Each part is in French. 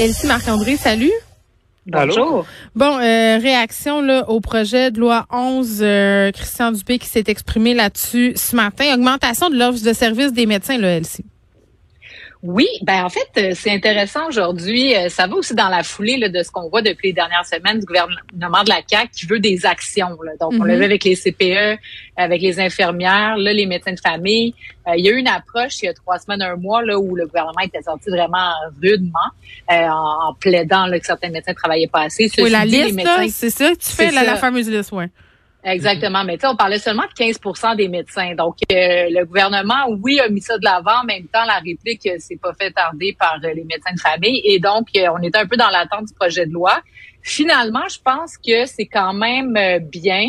Elsie Marc-André, salut. Bonjour. Bon, euh, réaction là, au projet de loi 11, euh, Christian Dupé qui s'est exprimé là-dessus ce matin. Augmentation de l'offre de service des médecins, là, Elsie. Oui, ben en fait, euh, c'est intéressant aujourd'hui. Euh, ça va aussi dans la foulée là, de ce qu'on voit depuis les dernières semaines du gouvernement de la CAQ qui veut des actions. Là. Donc, on l'a vu mhm. avec les CPE, avec les infirmières, là, les médecins de famille. Euh, il y a eu une approche il y a trois semaines, un mois, là, où le gouvernement était sorti vraiment rudement en, plaidant là, que certains médecins travaillaient pas assez. oui, la liste, c'est ça tu fais, la, la fameuse liste, ouais. Exactement. Mais tu sais, on parlait seulement de 15% des médecins. Donc, euh, le gouvernement, oui, a mis ça de l'avant. En même temps, la réplique euh, s'est pas fait tarder par euh, les médecins de famille. Et donc, on était un peu dans l'attente du projet de loi. Finalement, je pense que c'est quand même bien.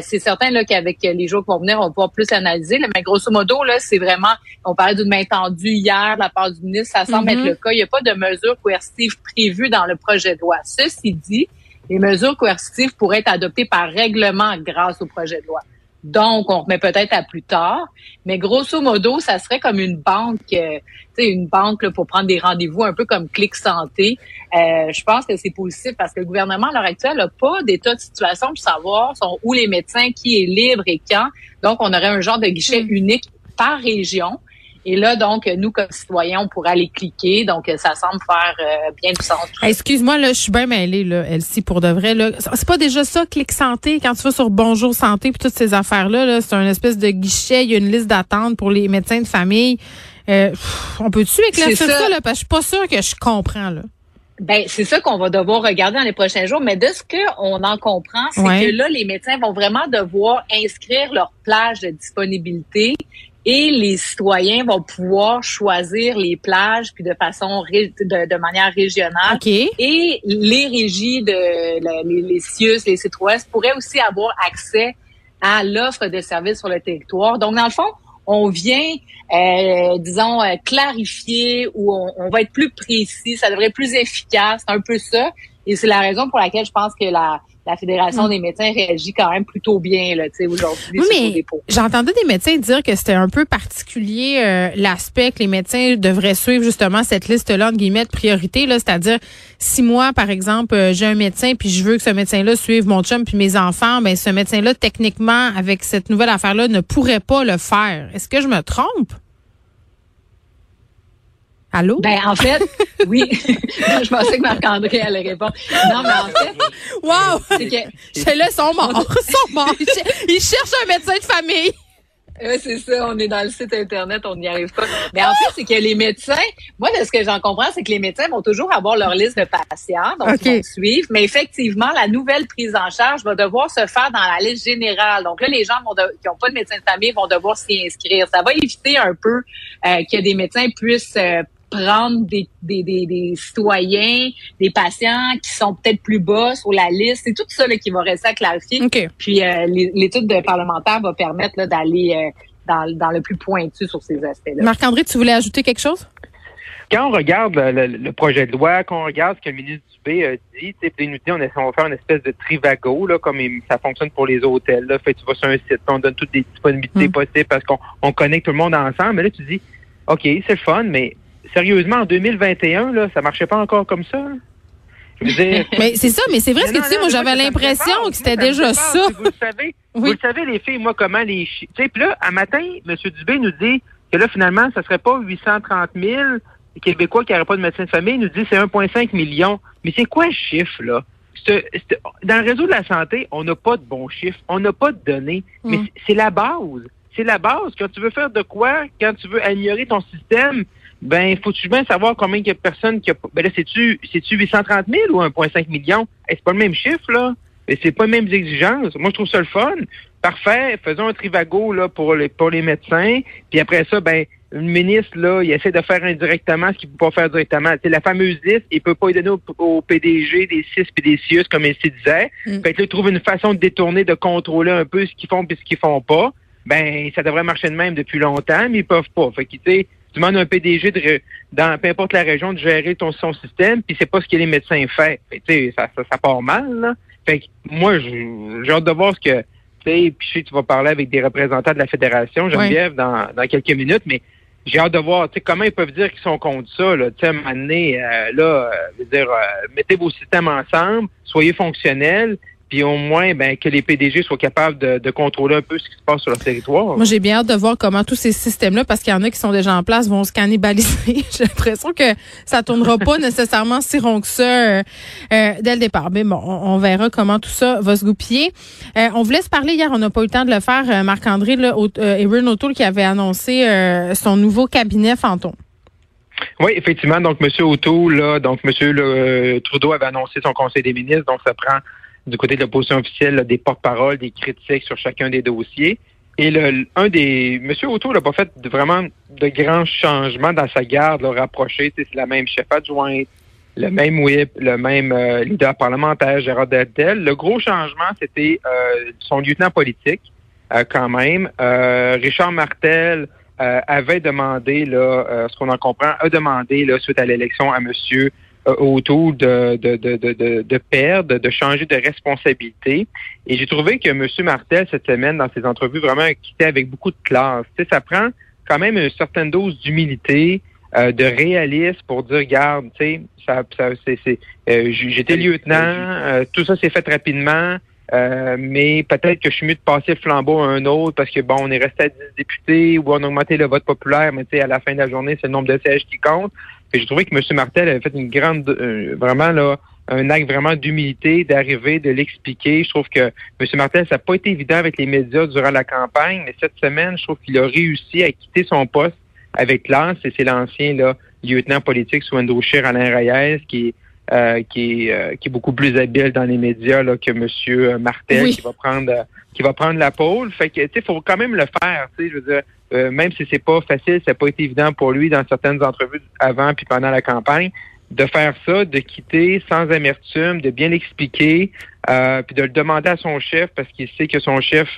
c'est certain là qu'avec les jours qui vont venir, on va pouvoir plus analyser. Mais grosso modo, là, c'est vraiment, on parlait d'une main tendue hier de la part du ministre. Ça semble être mm-hmm. le cas. Il n'y a pas de mesures coercitives prévues dans le projet de loi. Ceci dit, les mesures coercitives pourraient être adoptées par règlement grâce au projet de loi. Donc, on remet peut-être à plus tard. Mais grosso modo, ça serait comme une banque, euh, tu sais, une banque pour prendre des rendez-vous, un peu comme Clic Santé. Euh, je pense que c'est positif parce que le gouvernement, à l'heure actuelle, n'a pas d'état de situation pour savoir sont où les médecins, qui est libre et quand. Donc, on aurait un genre de guichet mm. unique par région. Et là, donc, nous, comme citoyens, on pourrait aller cliquer. Donc, ça semble faire euh, bien du sens. Excuse-moi, là, je suis bien mêlée, là, Elsie, pour de vrai. Là. C'est pas déjà ça, Clic Santé, quand tu vas sur Bonjour Santé puis toutes ces affaires-là, -là, c'est un espèce de guichet, il y a une liste d'attente pour les médecins de famille. Euh, on peut-tu éclaircir ça, ça, là? Parce que je suis pas sûre que je comprends, là. Ben, c'est ça qu'on va devoir regarder dans les prochains jours. Mais de ce qu'on en comprend, c'est que là, les médecins vont vraiment devoir inscrire leur plage de disponibilité et les citoyens vont pouvoir choisir les plages puis de façon de, de, manière régionale. Et les régies de les, les CIUS, les C3S pourraient aussi avoir accès à l'offre de services sur le territoire. Donc, dans le fond, on vient, euh, disons, euh, clarifier ou on, on, va être plus précis, ça devrait être plus efficace, un peu ça. Et c'est la raison pour laquelle je pense que la, la Fédération mm. des médecins réagit quand même plutôt bien là, aujourd'hui. Oui, mais j'entendais des médecins dire que c'était un peu particulier euh, l'aspect que les médecins devraient suivre justement cette liste-là de guillemets de priorité, là, c'est-à-dire si moi, par exemple, euh, j'ai un médecin puis je veux que ce médecin-là suive mon chum puis mes enfants, ben ce médecin-là, techniquement, avec cette nouvelle affaire-là, ne pourrait pas le faire. Est-ce que je me trompe? Allô? Ben, en fait, oui. je pensais que Marc-André allait répondre. Non, mais en fait. Wow! C'est que. C'est là, ils sont morts. Ils sont morts. Ils cherchent un médecin de famille. Oui, c'est ça. On est dans le site Internet, on n'y arrive pas. Mais en fait, c'est que les médecins, moi, de ce que j'en comprends, c'est que les médecins vont toujours avoir leur liste de patients, donc ils vont suivre. Mais effectivement, la nouvelle prise en charge va devoir se faire dans la liste générale. Donc là, les gens vont qui n'ont pas de médecin de famille vont devoir s'y inscrire. Ça va éviter un peu euh, que des médecins puissent euh, prendre des, des, des, des, citoyens, des patients qui sont peut-être plus bas sur la liste. C'est tout ça là, qui va rester à clarifier. Puis euh, l'étude de parlementaire va permettre d'aller euh, dans, dans, le plus pointu sur ces aspects-là. Marc-André, tu voulais ajouter quelque chose? Quand on regarde le, projet de loi, quand on regarde ce que le ministre Dubé a dit, il nous dit on, on va faire une espèce de trivago, là, comme ça fonctionne pour les hôtels. Là. Fait tu vas sur un site, on donne toutes les disponibilités hmm. possibles parce qu'on on connecte tout le monde ensemble. Mais là, tu dis, OK, c'est le fun, mais sérieusement, en 2021, là, ça marchait pas encore comme ça. Je veux dire... mais c'est ça, mais c'est vrai ce que tu dis. Moi, j'avais l'impression que c'était déjà ça. Vous le savez, vous le savez, les filles, moi, comment les... Tu sais, puis là, un matin, M. Dubé nous dit que là, finalement, ça serait pas 830 000 Québécois qui n'auraient pas de médecin de famille. Il nous dit c'est 1,5 million. Mais c'est quoi le chiffre, là? dans le réseau de la santé, on n'a pas de bons chiffres, on n'a pas de données, mais mm. c'est la base. C'est la base. Quand tu veux faire de quoi, quand tu veux améliorer ton système, ben, faut-tu bien savoir combien il y a de personnes qui a, ben là, c'est-tu, c'est-tu 830 000 ou 1,5 million? c'est pas le même chiffre, là. Mais c'est pas les mêmes exigences. Moi, je trouve ça le fun. Parfait. Faisons un trivago, là, pour les, pour les médecins. Puis après ça, ben, le ministre, là, il essaie de faire indirectement ce qu'il peut pas faire directement. C'est la fameuse liste, il peut pas y donner au, PDG des CIS et des CIUS, comme il se disait. Mm. Fait que là, il trouve une façon de détourner, de contrôler un peu ce qu'ils font et ce qu'ils font pas. Ben, ça devrait marcher de même depuis longtemps, mais ils peuvent pas. Fait que, tu sais, tu demandes à un PDG de, dans peu importe la région de gérer ton son système, puis c'est pas ce que les médecins font. Fait, ça, ça, ça part mal. Là. Fait que moi, j'ai hâte de voir ce que. Tu sais, puis tu vas parler avec des représentants de la fédération, Geneviève, dans, dans quelques minutes, mais j'ai hâte de voir comment ils peuvent dire qu'ils sont contre ça. Là, à un moment donné, euh, là, euh, dire, euh, mettez vos systèmes ensemble, soyez fonctionnels, puis au moins ben, que les PDG soient capables de, contrôler un peu ce qui se passe sur leur territoire. Moi, j'ai bien hâte de voir comment tous ces systèmes-là, parce qu'il y en a qui sont déjà en place, vont se cannibaliser. j'ai l'impression que ça tournera pas nécessairement si rond que ça euh, euh, dès le départ. Mais bon, on, verra comment tout ça va se goupiller. Euh, on vous laisse parler hier, on n'a pas eu le temps de le faire, Marc-André, Erin O'Toole qui avait annoncé son nouveau cabinet fantôme. Oui, effectivement. Donc, M. O'Toole, là, donc M. Trudeau avait annoncé son conseil des ministres, donc ça prend du côté de l'opposition officielle des porte-paroles, des critiques sur chacun des dossiers. Et le, un des. M. Auto n'a pas fait vraiment de grands changements dans sa garde, là, rapproché. C'est la même chef adjointe, le même whip, le même euh, leader parlementaire, Gérard Deltel. Le gros changement, c'était euh, son lieutenant politique, euh, quand même. Richard Martel avait demandé, là, ce qu'on en comprend, a demandé, là, suite à l'élection, à M. Euh, autour de, de, de, de, perdre, de changer de responsabilité. Et j'ai trouvé que M. Martel, cette semaine, dans ses entrevues, vraiment quittait avec beaucoup de classe. Tu sais, ça prend quand même une certaine dose d'humilité, euh, de réalisme pour dire, regarde, tu sais, ça, ça c'est, euh, j'étais lieutenant, tout ça s'est fait rapidement. mais peut-être que je suis mieux de passer le flambeau à un autre parce que bon, on est resté à 10 députés ou on a augmenté le vote populaire, mais tu sais, à la fin de la journée, c'est le nombre de sièges qui compte. J'ai trouvé que M. Martel avait fait une grande, euh, vraiment là, un acte vraiment d'humilité, d'arriver, de l'expliquer. Je trouve que M. Martel, ça n'a pas été évident avec les médias durant la campagne, mais cette semaine, je trouve qu'il a réussi à quitter son poste avec l'ance, et c'est l'ancien là, lieutenant politique sous Andrew Alain Reyes, qui euh, qui, est, euh, qui est beaucoup plus habile dans les médias là, que M. Martel, qui va prendre qui va prendre la pôle. Fait que, tu sais, faut quand même le faire, tu sais, je veux dire, euh, même si c'est pas facile, ça n'a pas été évident pour lui dans certaines entrevues avant puis pendant la campagne, de faire ça, de quitter sans amertume, de bien l'expliquer, euh, puis de le demander à son chef parce qu'il sait que son chef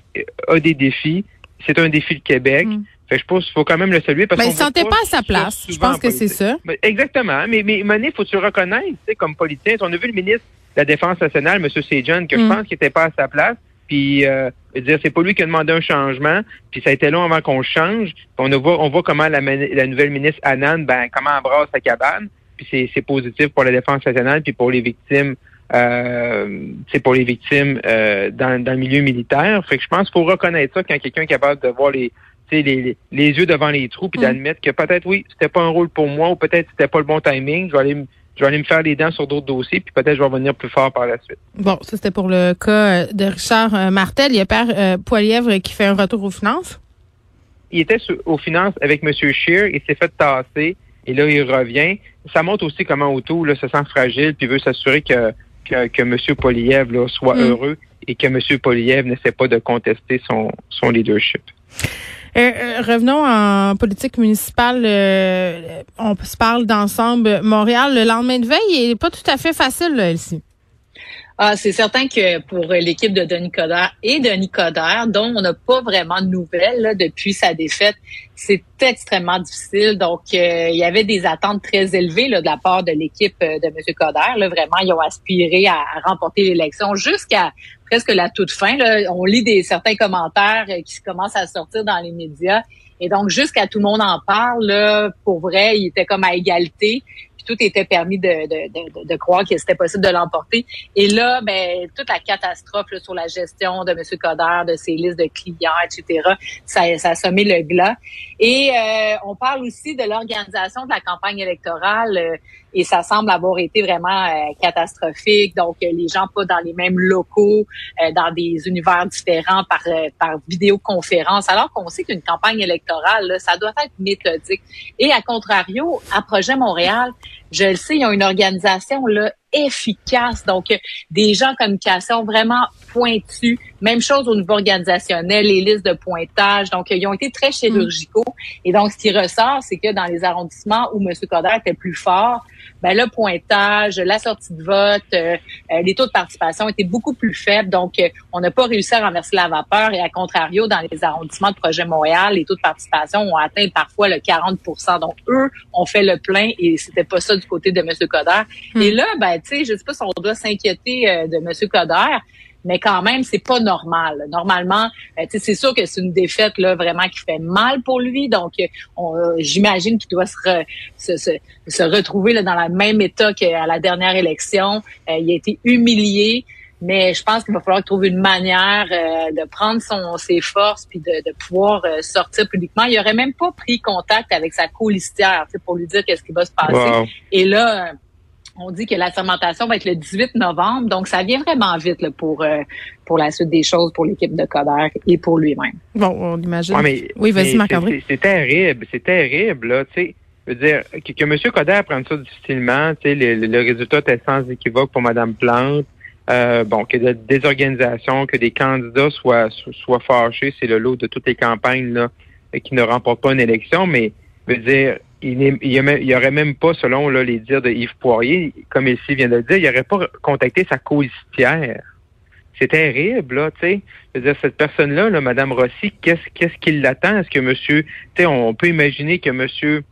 a des défis. C'est un défi de Québec. Mm. Fait je pense qu'il faut quand même le saluer parce qu'il ne sentait pas à sa place. Je pense que c'est ça. exactement. Mais, mais Mané, faut tu le reconnaître, comme politicien. On a vu le ministre de la Défense nationale, M. Sejan, que je mm. pense qu'il n'était pas à sa place. Puis euh, dire c'est pas lui qui a demandé un changement, puis ça a été long avant qu'on change. on voit on voit comment la, nouvelle ministre Annan ben comment embrasse sa cabane, puis c'est positif pour la défense nationale puis pour les victimes euh, c'est pour les victimes euh, dans, le milieu militaire. Fait que je pense qu'il faut reconnaître ça quand quelqu'un est capable de voir les, les, les yeux devant les trous puis mm. d'admettre que peut-être oui, c'était pas un rôle pour moi ou peut-être c'était pas le bon timing. Je vais aller je vais aller me faire les dents sur d'autres dossiers, puis peut-être je vais revenir plus fort par la suite. Bon, ça c'était pour le cas euh, de Richard euh, Martel. Il y a Père euh, Poilièvre qui fait un retour aux finances. Il était aux finances avec M. Scheer, il s'est fait tasser, et là, il revient. Ça montre aussi comment Auto là, se sent fragile, puis veut s'assurer que, que, que, M. Poilievre soit mm. heureux et que M. Poilievre n'essaie pas de contester son, son leadership. Euh, euh, revenons en politique municipale. Euh, on se parle d'ensemble Montréal. Le lendemain de veille, il n'est pas tout à fait facile, là, ici. Ah, c'est certain que pour l'équipe de Denis Coderre et Denis Coderre, dont on n'a pas vraiment de nouvelles depuis sa défaite, c'est extrêmement difficile. Donc, il y avait des attentes très élevées là, de la part de l'équipe de M. Coderre. Là, vraiment, ils ont aspiré à remporter l'élection jusqu'à presque la toute fin. On lit des certains commentaires euh, qui commencent à sortir dans les médias. Et donc, jusqu'à tout le monde en parle, pour vrai, il était comme à égalité tout était permis de, de, de, croire que c'était possible de l'emporter. Et là, ben, toute la catastrophe sur la gestion de M. Coder, de ses listes de clients, etc., ça, ça a semé le glas. Et euh, on parle aussi de l'organisation de la campagne électorale euh, et ça semble avoir été vraiment euh, catastrophique. Donc, les gens pas dans les mêmes locaux, dans des univers différents par, par vidéoconférence, alors qu'on sait qu'une campagne électorale, ça doit être méthodique. Et à contrario, à Projet Montréal, je le sais, ils ont une organisation là efficace. Donc, des gens en communication vraiment pointus. Même chose au niveau organisationnel, les listes de pointage. Donc, ils ont été très chirurgicaux. Et donc, ce qui ressort, c'est que dans les arrondissements où M. Coder était plus fort, ben, le pointage, la sortie de vote, euh, euh, les taux de participation étaient beaucoup plus faibles. Donc, euh, on n'a pas réussi à renverser la vapeur. Et à contrario, dans les arrondissements de Projet Montréal, les taux de participation ont atteint parfois le 40% Donc, eux ont fait le plein et c'était pas ça du côté de M. Coder. Et hmm. là, ben, tu sais, je sais pas si on doit s'inquiéter de M. Coder, mais quand même, c'est pas normal. Normalement, euh, c'est sûr que c'est une défaite là vraiment qui fait mal pour lui. Donc, euh, j'imagine qu'il doit se, se, se, retrouver là, dans le même état qu'à la dernière élection. Euh, il a été humilié. Mais je pense qu'il va falloir trouver une manière de prendre son, ses forces puis de, de pouvoir sortir publiquement. Il aurait même pas pris contact avec sa colistière pour lui dire qu'est-ce qui va se passer. Et là, on dit que la fermentation va être le 18 novembre, donc ça vient vraiment vite pour euh, pour la suite des choses pour l'équipe de Coder et pour lui-même. Bon, on imagine. oui, vas-y, Marc-André. C'est terrible, c'est terrible, là, tu sais. Je veux dire, que, que M. Coder prenne ça difficilement, tu sais, le, résultat était sans équivoque pour Mme Plante. Euh, bon, que des organisations, que des candidats soient soient fâchés, c'est le lot de toutes les campagnes là qui ne remportent pas une élection, mais je veux dire, il n'y aurait même pas, selon là, les dires de Yves Poirier, comme ici vient de le dire, il n'aurait pas contacté sa coéquipière. C'est terrible, là, tu sais. Je veux dire, cette personne-là, là, Mme Rossi, qu'est-ce qu'est-ce qui l'attend? Est-ce que monsieur, tu sais, on peut imaginer que monsieur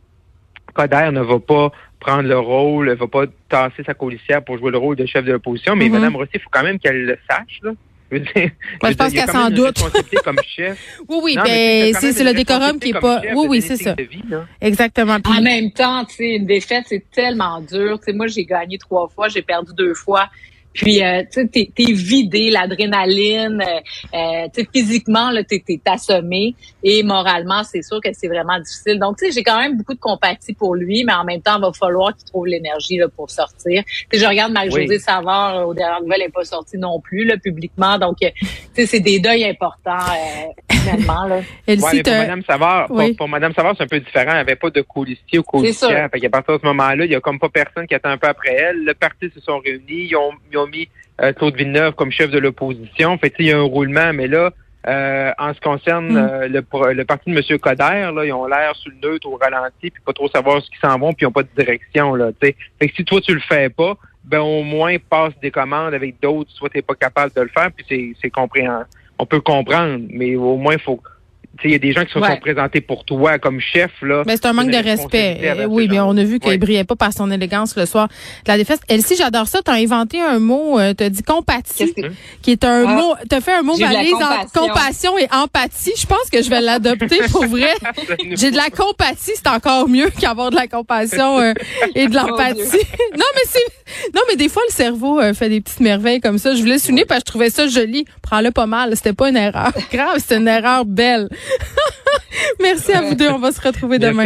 Coder ne va pas prendre le rôle, ne va pas tasser sa colissière pour jouer le rôle de chef de l'opposition, mais mm-hmm. Mme Rossi, il faut quand même qu'elle le sache, là. Je, pense qu'elle s'en doute. comme chef. Oui, oui, ben, c'est le décorum qui est pas. Oui, oui, c'est ça. Exactement. En même temps, tu sais, une défaite, c'est tellement dur. Tu sais, moi, j'ai gagné trois fois, j'ai perdu deux fois. Puis, euh, tu sais, t'es, vidé, l'adrénaline, euh, euh, tu sais, physiquement, là, t'es, t'es assommé. Et moralement, c'est sûr que c'est vraiment difficile. Donc, tu sais, j'ai quand même beaucoup de compatie pour lui, mais en même temps, il va falloir qu'il trouve l'énergie là, pour sortir. Tu je regarde Marie-Josée Savard, au dernier nouvelle, elle n'est pas sortie non plus, là, publiquement. Donc, tu sais, c'est des deuils importants, finalement, là. ouais, pour Mme Savard, pour, Madame Savard, c'est un peu différent. Elle n'avait pas de colistier ou colistière. Fait qu'à partir de ce moment-là, il y a comme pas personne qui attend un peu après elle. Le parti se sont réunis. Ils ont, ils ont mis euh, Claude Villeneuve comme chef de l'opposition. Fait il y a un roulement, mais là, euh, en ce qui concerne mm. euh, le, le, parti de M. Coder, là, ils ont l'air sur le neutre au ralenti, puis pas trop savoir ce qu'ils s'en vont, puis ils n'ont pas de direction. Là, Fait que si toi tu le fais pas, ben au moins passe des commandes avec d'autres, soit tu n'es pas capable de le faire, puis c'est compréhensible. On peut comprendre, mais au moins il faut il y a des gens qui se sont présentés pour toi comme chef. Là, mais c'est un manque de respect. Euh, oui, mais on a vu qu'il brillait pas par son élégance le soir de la défaite. Elsie, j'adore ça. Tu as inventé un mot, euh, tu as dit compatie, qui est un ah. mot, tu as fait un mot valise entre compassion et empathie. Je pense que je vais l'adopter pour vrai. J'ai de la compatie, c'est encore mieux qu'avoir de la compassion euh, et de l'empathie. non, mais c'est non, mais des fois le cerveau fait des petites merveilles comme ça. Je voulais souligner parce que je trouvais ça joli. Prends-le pas mal, c'était pas une erreur grave, c'était une erreur belle. Merci à vous deux. On va se retrouver demain.